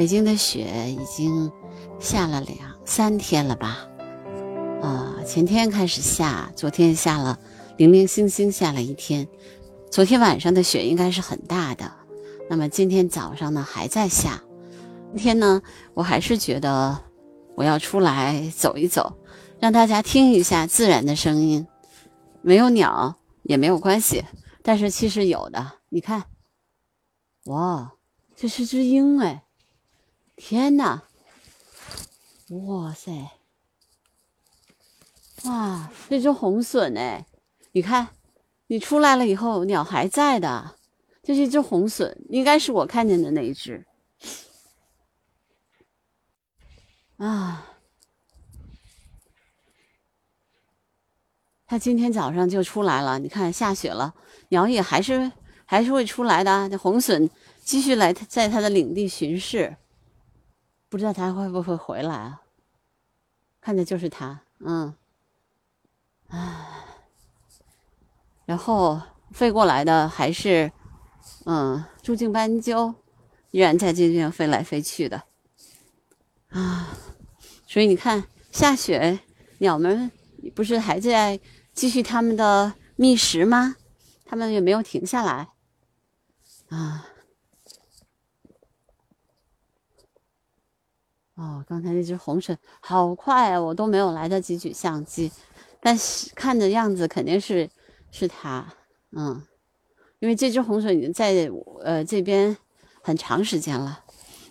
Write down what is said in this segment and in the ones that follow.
北京的雪已经下了两三天了吧？啊，前天开始下，昨天下了零零星星下了一天，昨天晚上的雪应该是很大的。那么今天早上呢还在下，今天呢我还是觉得我要出来走一走，让大家听一下自然的声音，没有鸟也没有关系，但是其实有的，你看，哇，这是只鹰哎，天哪，哇塞，哇，这只红隼哎，你看，你出来了以后鸟还在的。这是一只红隼，应该是我看见的那一只。啊，它今天早上就出来了。你看下雪了，鸟也还是还是会出来的。这红隼继续来在它的领地巡视，不知道它会不会回来啊？看的就是它，嗯，唉，然后飞过来的还是。嗯，朱颈斑鸠依然在这边飞来飞去的啊，所以你看下雪，鸟们不是还在继续他们的觅食吗？他们也没有停下来啊。哦，刚才那只红隼好快啊，我都没有来得及举相机，但是看的样子肯定是是它，嗯。因为这只红隼已经在呃这边很长时间了，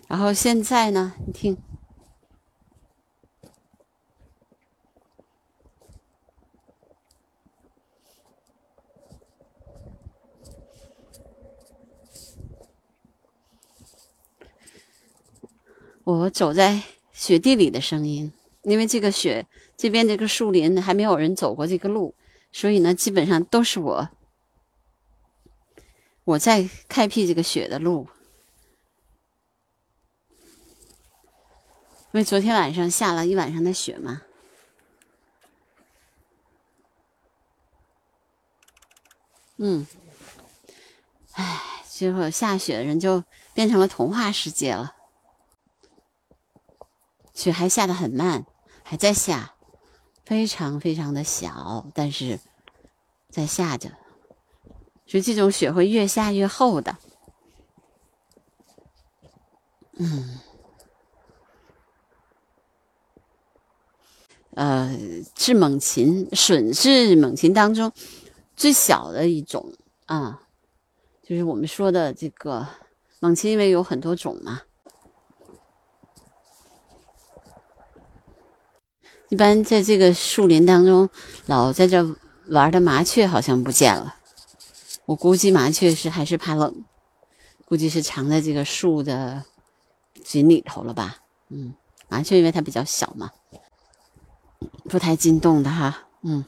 然后现在呢，你听，我走在雪地里的声音，因为这个雪这边这个树林还没有人走过这个路，所以呢，基本上都是我。我在开辟这个雪的路，因为昨天晚上下了一晚上的雪嘛。嗯，哎，结果下雪人就变成了童话世界了。雪还下的很慢，还在下，非常非常的小，但是在下着。所以这种雪会越下越厚的，嗯，呃，是猛禽，隼是猛禽当中最小的一种啊，就是我们说的这个猛禽，因为有很多种嘛。一般在这个树林当中，老在这玩的麻雀好像不见了。我估计麻雀是还是怕冷，估计是藏在这个树的井里头了吧？嗯，麻雀因为它比较小嘛，不太惊动的哈。嗯，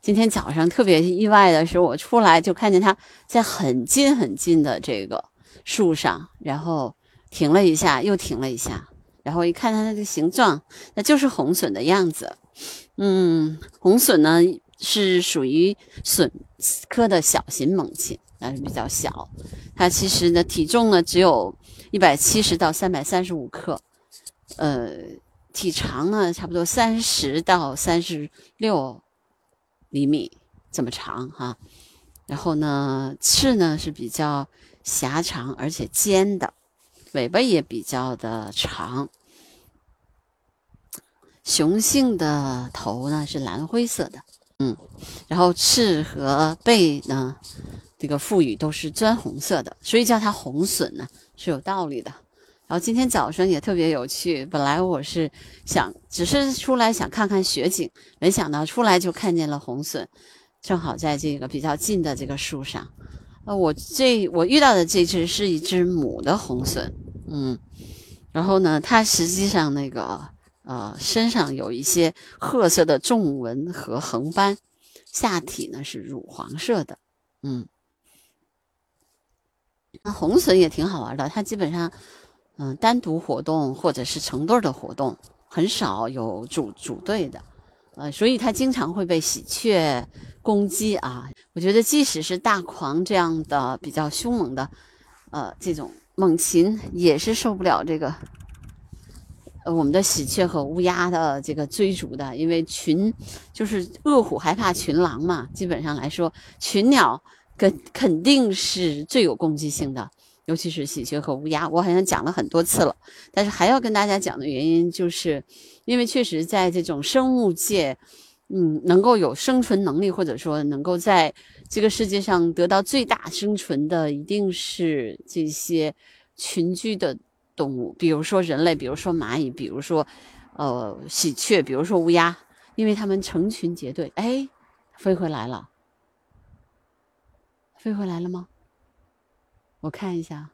今天早上特别意外的是，我出来就看见它在很近很近的这个树上，然后停了一下，又停了一下。然后一看它那个形状，那就是红隼的样子。嗯，红隼呢是属于隼科的小型猛禽，但是比较小。它其实呢体重呢只有一百七十到三百三十五克，呃，体长呢差不多三十到三十六厘米这么长哈。然后呢翅呢是比较狭长而且尖的，尾巴也比较的长。雄性的头呢是蓝灰色的，嗯，然后翅和背呢，这个腹羽都是砖红色的，所以叫它红隼呢是有道理的。然后今天早上也特别有趣，本来我是想只是出来想看看雪景，没想到出来就看见了红隼，正好在这个比较近的这个树上。呃，我这我遇到的这只是一只母的红隼，嗯，然后呢，它实际上那个。呃，身上有一些褐色的纵纹和横斑，下体呢是乳黄色的。嗯，那红隼也挺好玩的，它基本上，嗯，单独活动或者是成对的活动，很少有组组队的。呃，所以它经常会被喜鹊攻击啊。我觉得即使是大狂这样的比较凶猛的，呃，这种猛禽也是受不了这个。呃我们的喜鹊和乌鸦的这个追逐的，因为群就是恶虎害怕群狼嘛。基本上来说，群鸟肯肯定是最有攻击性的，尤其是喜鹊和乌鸦。我好像讲了很多次了，但是还要跟大家讲的原因，就是因为确实在这种生物界，嗯，能够有生存能力，或者说能够在这个世界上得到最大生存的，一定是这些群居的。动物，比如说人类，比如说蚂蚁，比如说，呃，喜鹊，比如说乌鸦，因为它们成群结队，哎，飞回来了，飞回来了吗？我看一下，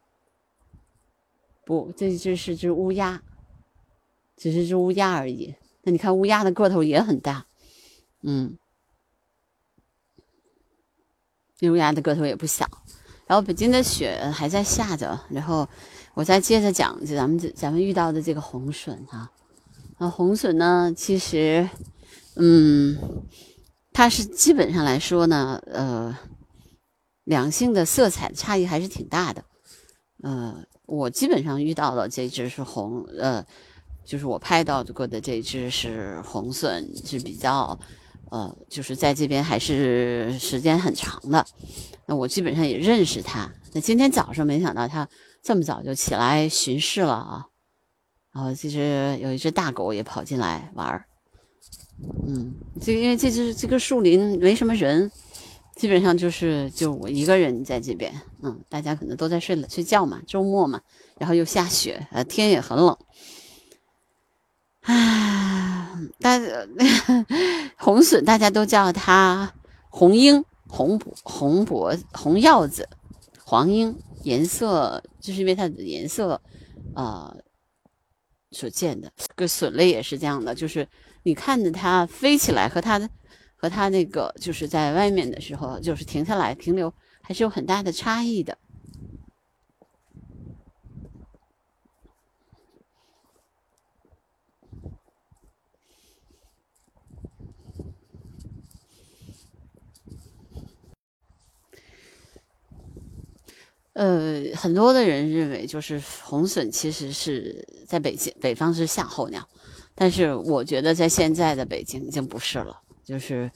不，这只是只乌鸦，只是只乌鸦而已。那你看乌鸦的个头也很大，嗯，乌鸦的个头也不小。然后北京的雪还在下着，然后。我再接着讲，就咱们这咱们遇到的这个红隼啊，那，红隼呢，其实，嗯，它是基本上来说呢，呃，两性的色彩差异还是挺大的，呃，我基本上遇到的这只是红，呃，就是我拍到过的这只是红隼，是比较，呃，就是在这边还是时间很长的，那我基本上也认识它。那今天早上没想到它。这么早就起来巡视了啊！然后其实有一只大狗也跑进来玩儿。嗯，这因为这只这个树林没什么人，基本上就是就我一个人在这边。嗯，大家可能都在睡了睡觉嘛，周末嘛，然后又下雪，呃，天也很冷。唉，大 红隼大家都叫它红鹰、红脖、红脖、红鹞子、黄鹰。颜色就是因为它的颜色，呃，所见的。个隼类也是这样的，就是你看着它飞起来和它的和它那个就是在外面的时候，就是停下来停留，还是有很大的差异的。呃，很多的人认为，就是红隼其实是在北京北方是夏候鸟，但是我觉得在现在的北京已经不是了，就是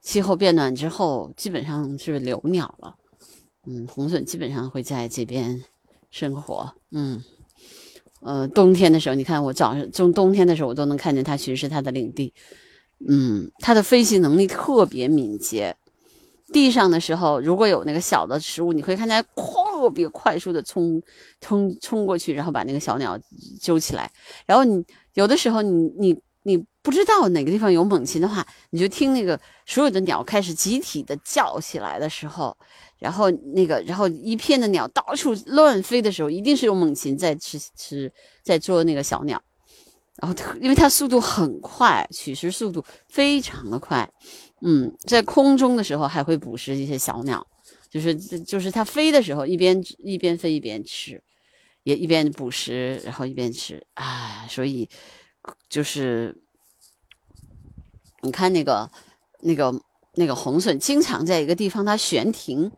气候变暖之后，基本上是留鸟了。嗯，红隼基本上会在这边生活。嗯，呃，冬天的时候，你看我早上从冬天的时候，我都能看见它巡视它的领地。嗯，它的飞行能力特别敏捷。地上的时候，如果有那个小的食物，你会看见特别快速的冲冲冲过去，然后把那个小鸟揪起来。然后你有的时候，你你你不知道哪个地方有猛禽的话，你就听那个所有的鸟开始集体的叫起来的时候，然后那个然后一片的鸟到处乱飞的时候，一定是有猛禽在吃吃在捉那个小鸟。然后因为它速度很快，取食速度非常的快。嗯，在空中的时候还会捕食一些小鸟，就是就是它飞的时候一边一边飞一边吃，也一边捕食，然后一边吃啊，所以就是你看那个那个那个红隼经常在一个地方它悬停，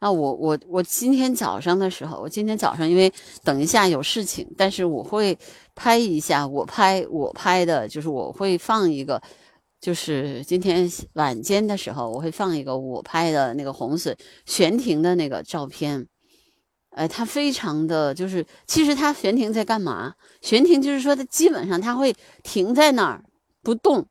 那我我我今天早上的时候，我今天早上因为等一下有事情，但是我会拍一下我拍我拍的，就是我会放一个。就是今天晚间的时候，我会放一个我拍的那个红隼悬停的那个照片。呃，它非常的就是，其实它悬停在干嘛？悬停就是说，它基本上它会停在那儿不动，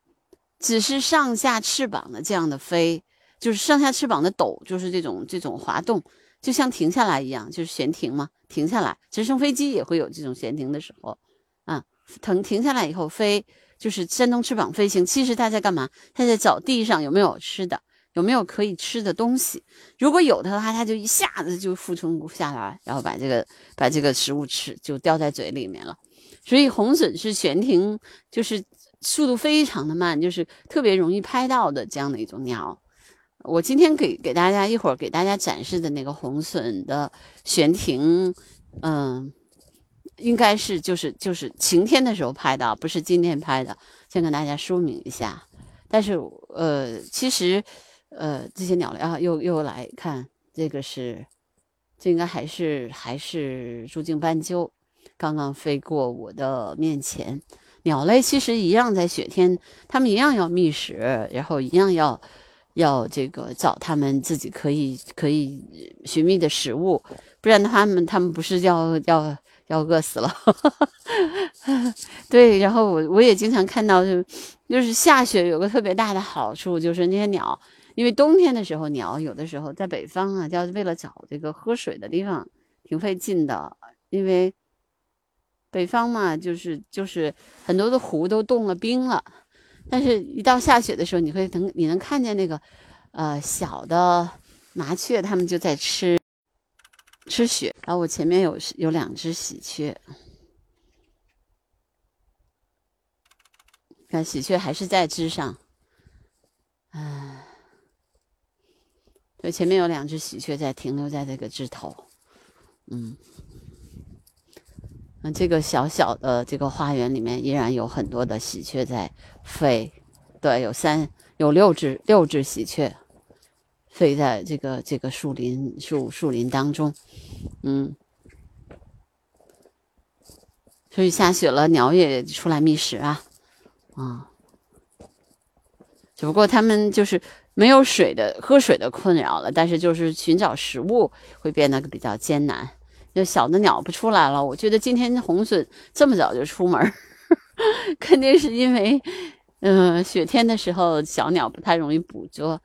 只是上下翅膀的这样的飞，就是上下翅膀的抖，就是这种这种滑动，就像停下来一样，就是悬停嘛，停下来。直升飞机也会有这种悬停的时候，啊，停停下来以后飞。就是扇动翅膀飞行，其实它在干嘛？它在找地上有没有吃的，有没有可以吃的东西。如果有的话，它就一下子就俯冲下来，然后把这个把这个食物吃，就叼在嘴里面了。所以红隼是悬停，就是速度非常的慢，就是特别容易拍到的这样的一种鸟。我今天给给大家一会儿给大家展示的那个红隼的悬停，嗯。应该是就是就是晴天的时候拍的，不是今天拍的。先跟大家说明一下，但是呃，其实呃，这些鸟类啊，又又来看这个是，这应该还是还是朱颈斑鸠，刚刚飞过我的面前。鸟类其实一样，在雪天，它们一样要觅食，然后一样要要这个找它们自己可以可以寻觅的食物，不然，它们它们不是要要。要饿死了，对，然后我我也经常看到，就就是下雪有个特别大的好处，就是那些鸟，因为冬天的时候，鸟有的时候在北方啊，要为了找这个喝水的地方，挺费劲的，因为北方嘛，就是就是很多的湖都冻了冰了，但是一到下雪的时候，你会能你能看见那个呃小的麻雀，它们就在吃。吃雪，然后我前面有有两只喜鹊，看喜鹊还是在枝上，哎，对，前面有两只喜鹊在停留在这个枝头，嗯，那这个小小的这个花园里面依然有很多的喜鹊在飞，对，有三有六只六只喜鹊。飞在这个这个树林树树林当中，嗯，所以下雪了，鸟也出来觅食啊，啊，只不过它们就是没有水的喝水的困扰了，但是就是寻找食物会变得比较艰难。就小的鸟不出来了，我觉得今天红隼这么早就出门，肯定是因为，嗯，雪天的时候小鸟不太容易捕捉。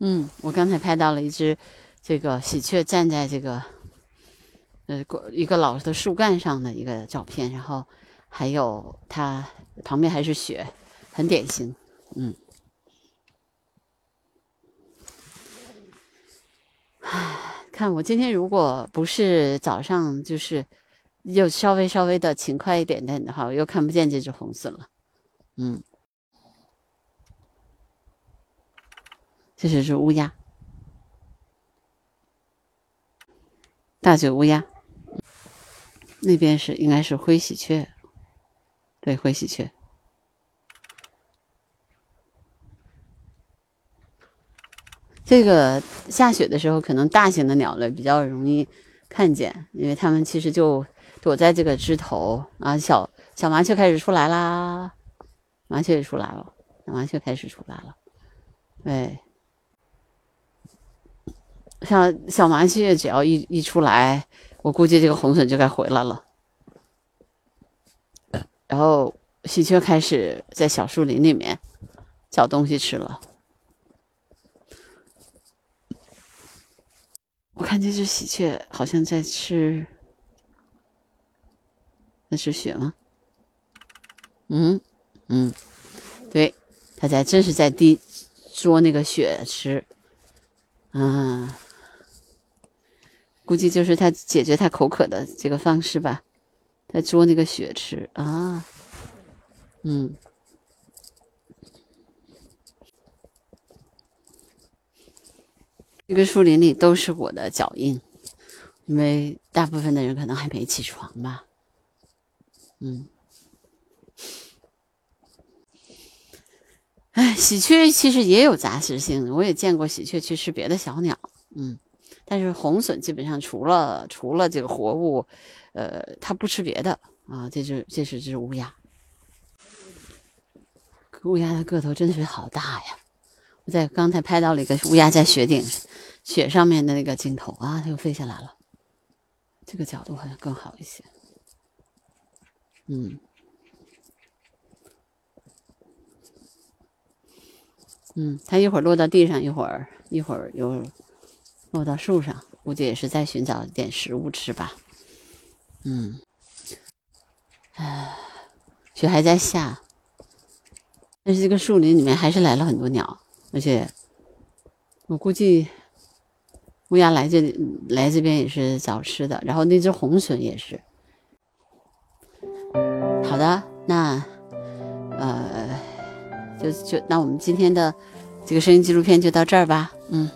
嗯，我刚才拍到了一只这个喜鹊站在这个呃一个老的树干上的一个照片，然后还有它旁边还是雪，很典型。嗯，看我今天如果不是早上就是又稍微稍微的勤快一点点的话，我又看不见这只红隼了。嗯。这是只乌鸦，大嘴乌鸦。那边是应该是灰喜鹊，对，灰喜鹊。这个下雪的时候，可能大型的鸟类比较容易看见，因为它们其实就躲在这个枝头啊。小小麻雀开始出来啦，麻雀也出来了，小麻雀开始出来了，对。像小麻雀，只要一一出来，我估计这个红隼就该回来了。然后喜鹊开始在小树林里面找东西吃了。我看这只喜鹊好像在吃，那是雪吗？嗯嗯，对，它在真是在地捉那个雪吃，嗯。估计就是它解决它口渴的这个方式吧，在捉那个雪吃啊，嗯，这个树林里都是我的脚印，因为大部分的人可能还没起床吧，嗯，哎，喜鹊其实也有杂食性，我也见过喜鹊去吃别的小鸟，嗯。但是红隼基本上除了除了这个活物，呃，它不吃别的啊。这只这是只乌鸦，乌鸦的个头真是好大呀！在刚才拍到了一个乌鸦在雪顶雪上面的那个镜头啊，它又飞下来了。这个角度好像更好一些。嗯，嗯，它一会儿落到地上，一会儿一会儿又。落到树上，估计也是在寻找点食物吃吧。嗯，唉，雪还在下，但是这个树林里面还是来了很多鸟，而且我估计乌鸦来这里来这边也是找吃的。然后那只红隼也是。好的，那呃，就就那我们今天的这个声音纪录片就到这儿吧。嗯。